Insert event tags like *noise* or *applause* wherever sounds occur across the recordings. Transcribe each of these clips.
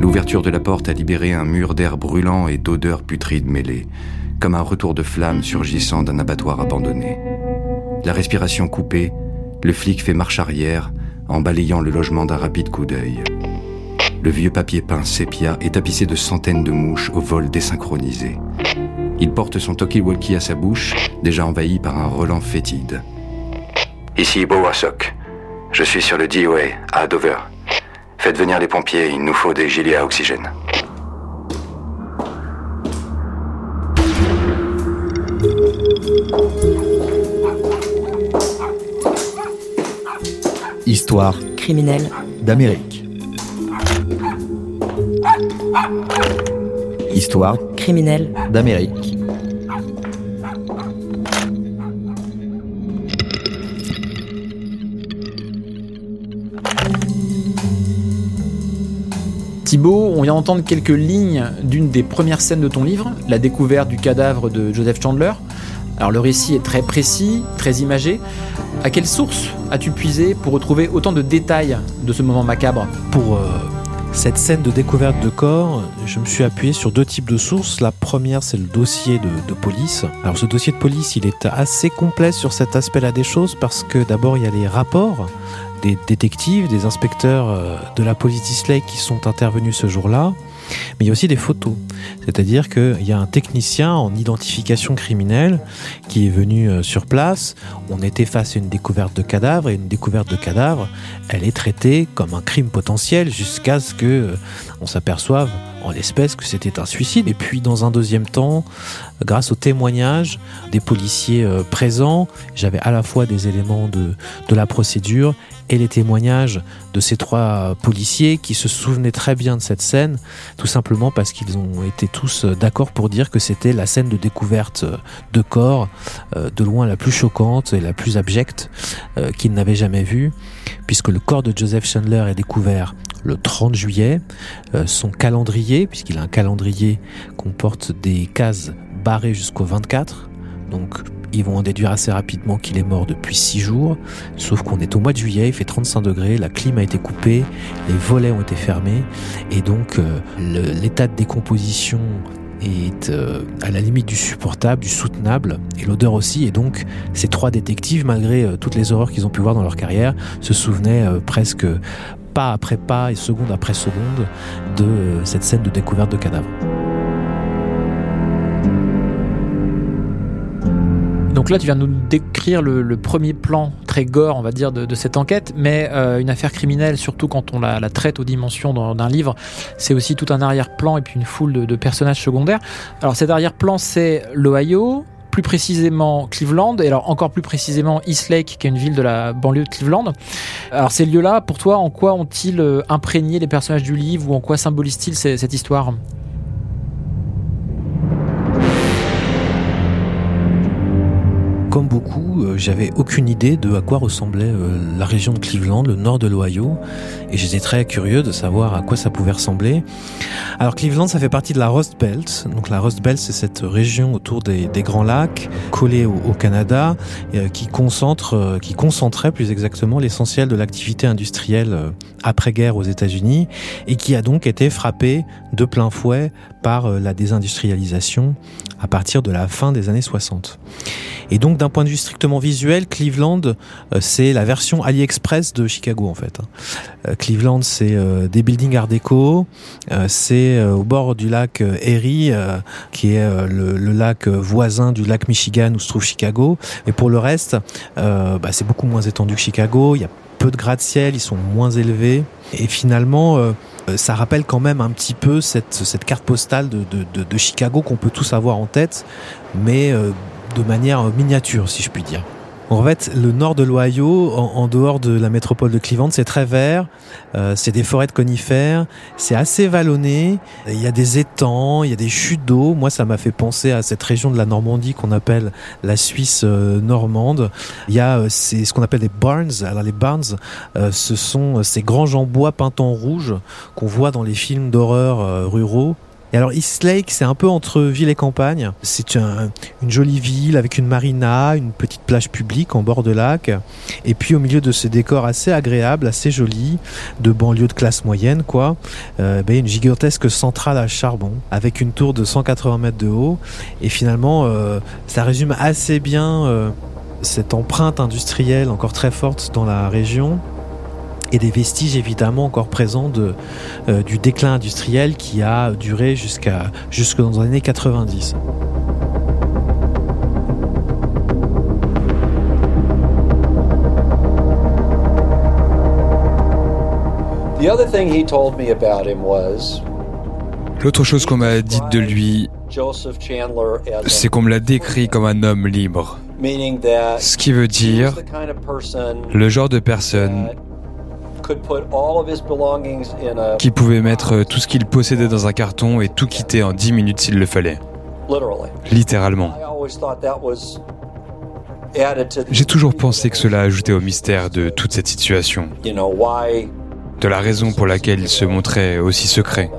L'ouverture de la porte a libéré un mur d'air brûlant et d'odeurs putrides mêlées, comme un retour de flamme surgissant d'un abattoir abandonné. La respiration coupée, le flic fait marche arrière en balayant le logement d'un rapide coup d'œil. Le vieux papier peint sépia est tapissé de centaines de mouches au vol désynchronisé. Il porte son talkie-walkie à sa bouche, déjà envahi par un relent fétide. Ici Bowasok. Je suis sur le DOA, à Dover. Faites venir les pompiers, il nous faut des gilets à oxygène. Histoire criminelle d'Amérique. Histoire criminelle d'Amérique. Thibaut, on vient d'entendre quelques lignes d'une des premières scènes de ton livre, la découverte du cadavre de Joseph Chandler. Alors le récit est très précis, très imagé. À quelle source as-tu puisé pour retrouver autant de détails de ce moment macabre? Pour euh, cette scène de découverte de corps, je me suis appuyé sur deux types de sources. La première, c'est le dossier de, police. Alors ce dossier de police, il est assez complet sur cet aspect-là des choses parce que d'abord, il y a les rapports des détectives, des inspecteurs euh, de la police d'Islay qui sont intervenus ce jour-là, mais il y a aussi des photos. C'est-à-dire qu'il y a un technicien en identification criminelle qui est venu euh, sur place. On était face à une découverte de cadavre et une découverte de cadavre, elle est traitée comme un crime potentiel jusqu'à ce que euh, s'aperçoive en l'espèce que c'était un suicide. Et puis dans un deuxième temps, grâce aux témoignages des policiers présents, j'avais à la fois des éléments de, de la procédure et les témoignages de ces trois policiers qui se souvenaient très bien de cette scène, tout simplement parce qu'ils ont été tous d'accord pour dire que c'était la scène de découverte de corps euh, de loin la plus choquante et la plus abjecte euh, qu'ils n'avaient jamais vue, puisque le corps de Joseph Chandler est découvert le 30 juillet. Euh, son calendrier, puisqu'il a un calendrier, comporte des cases barrées jusqu'au 24. Donc ils vont en déduire assez rapidement qu'il est mort depuis 6 jours, sauf qu'on est au mois de juillet, il fait 35 degrés, la clim a été coupée, les volets ont été fermés, et donc euh, l'état de décomposition est euh, à la limite du supportable, du soutenable, et l'odeur aussi, et donc ces trois détectives, malgré euh, toutes les horreurs qu'ils ont pu voir dans leur carrière, se souvenaient presque pas après pas et seconde après seconde de cette scène de découverte de cadavres. Donc là, tu viens de nous décrire le, premier plan gore, on va dire, de, cette enquête, mais euh, une affaire criminelle, surtout quand on la, traite aux dimensions d'un livre, c'est aussi tout un arrière-plan et puis une foule de, de personnages secondaires. Alors cet arrière-plan, c'est l'Ohio, plus précisément Cleveland, et alors encore plus précisément East Lake, qui est une ville de la banlieue de Cleveland. Alors ces lieux-là, pour toi, en quoi ont-ils euh, imprégné les personnages du livre ou en quoi symbolisent-ils cette histoire? Comme beaucoup, euh, j'avais aucune idée de à quoi ressemblait euh, la région de Cleveland, le nord de l'Ohio, et j'étais très curieux de savoir à quoi ça pouvait ressembler. Alors Cleveland, ça fait partie de la Rust Belt. Donc la Rust Belt, c'est cette région autour des, Grands Lacs, collée au, Canada, euh, qui concentre, qui concentrait plus exactement l'essentiel de l'activité industrielle après-guerre aux États-Unis, et qui a donc été frappée de plein fouet par la désindustrialisation à partir de la fin des années 60. Et donc d'un point de vue strictement visuel, Cleveland, euh, c'est la version AliExpress de Chicago en fait. Euh, Cleveland, c'est euh, des buildings art déco, c'est au bord du lac Erie, qui est le, le, lac voisin du lac Michigan où se trouve Chicago. Et pour le reste, bah, c'est beaucoup moins étendu que Chicago. Il y a peu de gratte-ciel, ils sont moins élevés. Et finalement, ça rappelle quand même un petit peu cette, cette carte postale de, de, de, de Chicago qu'on peut tous avoir en tête, mais de manière miniature, si je puis dire. En fait, le nord de l'Ohio, en, dehors de la métropole de Cleveland, c'est très vert. Euh, c'est des forêts de conifères. C'est assez vallonné. Il y a des étangs, il y a des chutes d'eau. Moi, ça m'a fait penser à cette région de la Normandie qu'on appelle la Suisse euh, normande. Il y a euh, ce qu'on appelle des barns. Alors les barns, ce sont ces grands en bois peints en rouge qu'on voit dans les films d'horreur ruraux et alors East Lake, c'est un peu entre ville et campagne. C'est un, une jolie ville avec une marina, une petite plage publique en bord de lac. Et puis au milieu de ce décor assez agréable, assez joli, de banlieue de classe moyenne, quoi, euh, ben, une gigantesque centrale à charbon avec une tour de 180 mètres de haut. Et finalement, euh, ça résume assez bien euh, cette empreinte industrielle encore très forte dans la région et des vestiges évidemment encore présents de, euh, du déclin industriel qui a duré jusqu'à jusque dans les années 90. L'autre chose qu'on m'a dit de lui, c'est qu'on me l'a décrit comme un homme libre. Ce qui veut dire le genre de personne qui pouvait mettre tout ce qu'il possédait dans un carton et tout quitter en 10 minutes s'il le fallait. Littéralement. J'ai toujours pensé que cela ajoutait au mystère de toute cette situation, de la raison pour laquelle il se montrait aussi secret.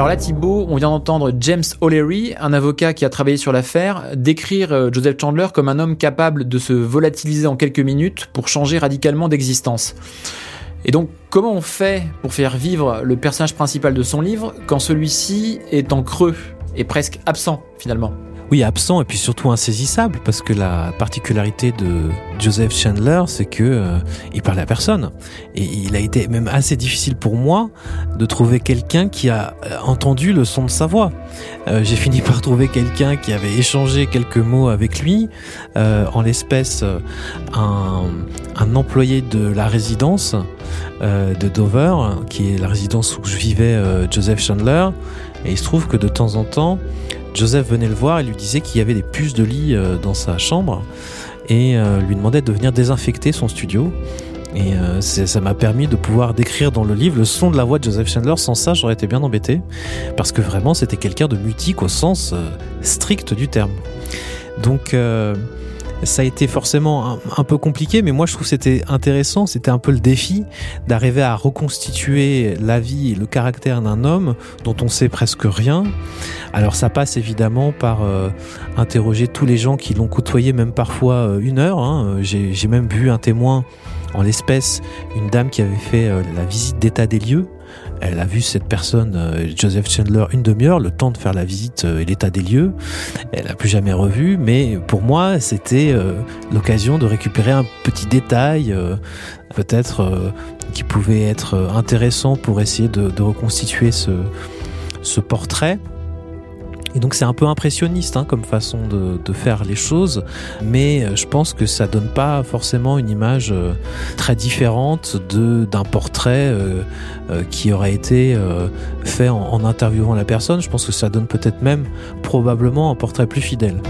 Alors là, Thibault, on vient d'entendre James O'Leary, un avocat qui a travaillé sur l'affaire, décrire euh, Joseph Chandler comme un homme capable de se volatiliser en quelques minutes pour changer radicalement d'existence. Et donc, comment on fait pour faire vivre le personnage principal de son livre quand celui-ci est en creux et presque absent finalement? Oui, absent et puis surtout insaisissable parce que la particularité de Joseph Chandler, c'est que euh, il parlait à personne. Et il a été même assez difficile pour moi de trouver quelqu'un qui a euh, entendu le son de sa voix. Euh, J'ai fini par trouver quelqu'un qui avait échangé quelques mots avec lui, euh, en l'espèce un, un employé de la résidence euh, de Dover, qui est la résidence où je vivais Joseph Chandler, et il se trouve que de temps en temps Joseph venait le voir et lui disait qu'il y avait des puces de lit euh, dans sa chambre et euh, lui demandait de venir désinfecter son studio. Et euh, ça m'a permis de pouvoir décrire dans le livre le son de la voix de Joseph Chandler. Sans ça, j'aurais été bien embêté. Parce que vraiment, c'était quelqu'un de mutique au sens strict du terme. Donc, ça a été forcément un, peu compliqué, mais moi je trouve que c'était intéressant, c'était un peu le défi d'arriver à reconstituer la vie et le caractère d'un homme dont on sait presque rien. Alors ça passe évidemment par euh, interroger tous les gens qui l'ont côtoyé, même parfois euh, une heure. Hein. J'ai même vu un témoin en l'espèce, une dame qui avait fait euh, la visite d'état des lieux elle a vu cette personne, euh, Joseph Chandler, une demi-heure, le temps de faire la visite euh, et l'état des lieux. Elle n'a plus jamais revu, mais pour moi, c'était l'occasion de récupérer un petit détail, peut-être qui pouvait être intéressant pour essayer de, reconstituer ce portrait. Et donc c'est un peu impressionniste hein, comme façon de, faire les choses, mais euh, je pense que ça donne pas forcément une image euh, très différente d'un portrait euh, qui aurait été fait en interviewant la personne. Je pense que ça donne peut-être même probablement un portrait plus fidèle.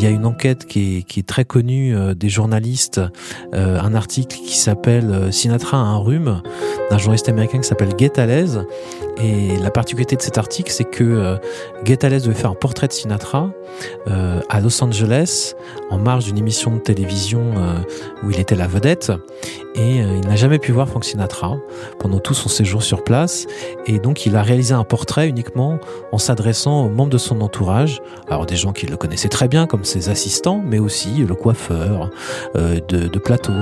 Il y a une enquête qui est, très connue euh, des journalistes, euh, un article qui s'appelle euh, Sinatra a un rhume, d'un journaliste américain qui s'appelle Guetalez. Et la particularité de cet article, c'est que euh, devait faire un portrait de Sinatra euh, à Los Angeles, en marge d'une émission de télévision euh, où il était la vedette. Et il n'a jamais pu voir Frank Sinatra pendant tout son séjour sur place. Et donc, il a réalisé un portrait uniquement en s'adressant aux membres de son entourage. Alors, des gens qui le connaissaient très bien, comme ses assistants, mais aussi le coiffeur de, de plateau,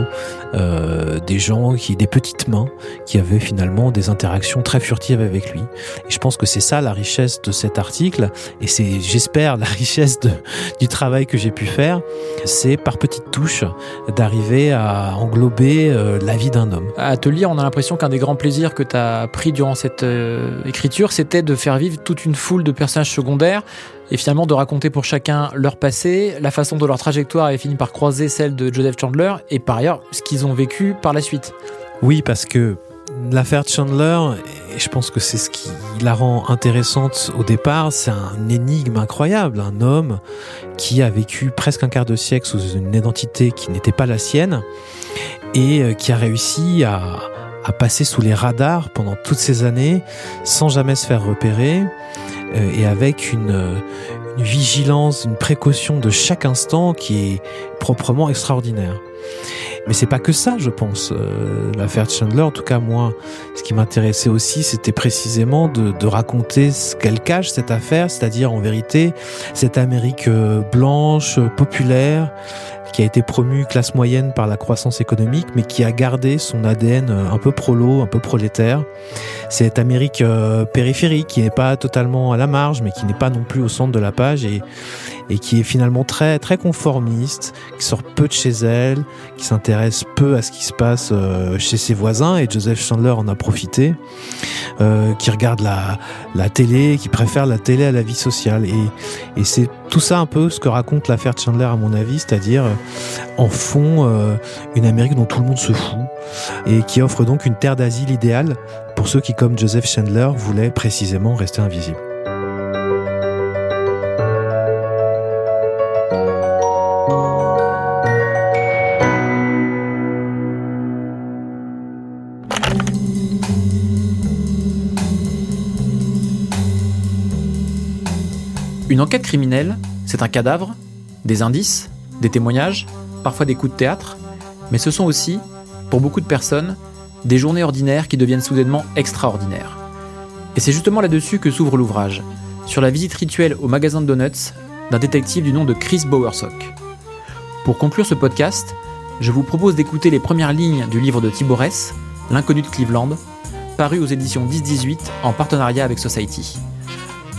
des gens qui, des petites mains, qui avaient finalement des interactions très furtives avec avec lui. Et je pense que c'est ça la richesse de cet article, et c'est, j'espère, la *laughs* richesse de, du travail que j'ai pu faire, c'est par petites touches d'arriver à englober euh, la vie d'un homme. À te lire, on a l'impression qu'un des grands plaisirs que tu as pris durant cette euh, écriture, c'était de faire vivre toute une foule de personnages secondaires et finalement de raconter pour chacun leur passé, la façon dont leur trajectoire avait fini par croiser celle de Joseph Chandler et par ailleurs ce qu'ils ont vécu par la suite. Oui, parce que l'affaire Chandler, et je pense que c'est ce qui la rend intéressante au départ, c'est un énigme incroyable. Un homme qui a vécu presque un quart de siècle sous une identité qui n'était pas la sienne et euh, qui a réussi à, à passer sous les radars pendant toutes ces années sans jamais se faire repérer euh, et avec une, une vigilance, une précaution de chaque instant qui est proprement extraordinaire. Mais c'est pas que ça, je pense. Euh, l'affaire Chandler, en tout cas moi, ce qui m'intéressait aussi, c'était précisément de, raconter ce qu'elle cache cette affaire, c'est-à-dire en vérité cette Amérique euh, blanche, populaire, qui a été promue classe moyenne par la croissance économique, mais qui a gardé son ADN euh, un peu prolo, un peu prolétaire. Cette Amérique euh, périphérique qui n'est pas totalement à la marge, mais qui n'est pas non plus au centre de la page et, et qui est finalement très très conformiste, qui sort peu de chez elle, qui s'intéresse peu à ce qui se passe euh, chez ses voisins et Joseph Chandler en a profité, euh, qui regarde la, la télé, qui préfère la télé à la vie sociale et, et c'est tout ça un peu ce que raconte l'affaire Chandler à mon avis, c'est-à-dire en fond euh, une Amérique dont tout le monde se fout et qui offre donc une terre d'asile idéale pour ceux qui comme Joseph Chandler voulaient précisément rester invisibles. Une enquête criminelle, c'est un cadavre, des indices, des témoignages, parfois des coups de théâtre, mais ce sont aussi, pour beaucoup de personnes, des journées ordinaires qui deviennent soudainement extraordinaires. Et c'est justement là-dessus que s'ouvre l'ouvrage, sur la visite rituelle au magasin de donuts d'un détective du nom de Chris Bowersock. Pour conclure ce podcast, je vous propose d'écouter les premières lignes du livre de Tiborès, L'inconnu de Cleveland, paru aux éditions 10-18 en partenariat avec Society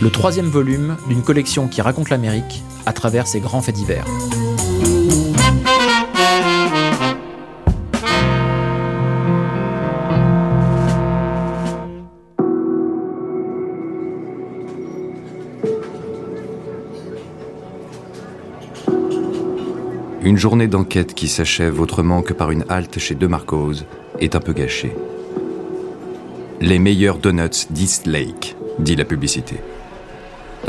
le troisième volume d'une collection qui raconte l'Amérique à travers ses grands faits divers. Une journée d'enquête qui s'achève autrement que par une halte chez De Marcos est un peu gâchée. Les meilleurs donuts d'East Lake, dit la publicité.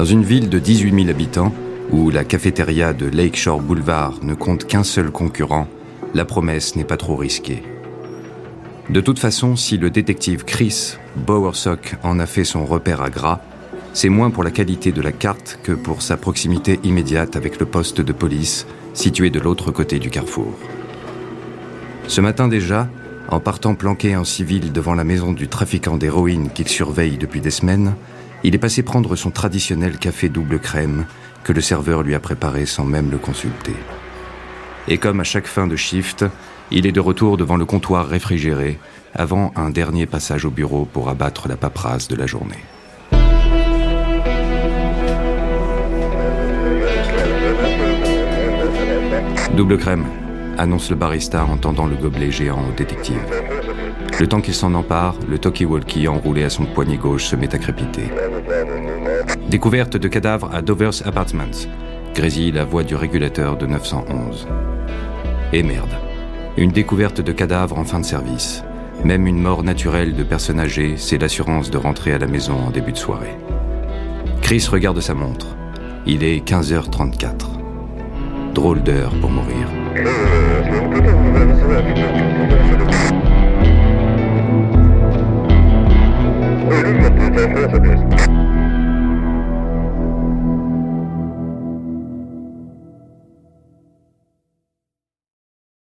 Dans une ville de 18 000 habitants, où la cafétéria de Lakeshore Boulevard ne compte qu'un seul concurrent, la promesse n'est pas trop risquée. De toute façon, si le détective Chris Bowersock en a fait son repère à gras, c'est moins pour la qualité de la carte que pour sa proximité immédiate avec le poste de police situé de l'autre côté du carrefour. Ce matin déjà, en partant planqué en civil devant la maison du trafiquant d'héroïne qu'il surveille depuis des semaines, il est passé prendre son traditionnel café double crème que le serveur lui a préparé sans même le consulter. Et comme à chaque fin de shift, il est de retour devant le comptoir réfrigéré avant un dernier passage au bureau pour abattre la paperasse de la journée. Double crème, annonce le barista en tendant le gobelet géant au détective. Le temps qu'il s'en empare, le talkie-walkie enroulé à son poignet gauche se met à crépiter. Découverte de cadavres à Dover's Apartments, grésille la voix du régulateur de 911. Et merde. Une découverte de cadavres en fin de service. Même une mort naturelle de personne âgée, c'est l'assurance de rentrer à la maison en début de soirée. Chris regarde sa montre. Il est 15h34. Drôle d'heure pour mourir. English messages.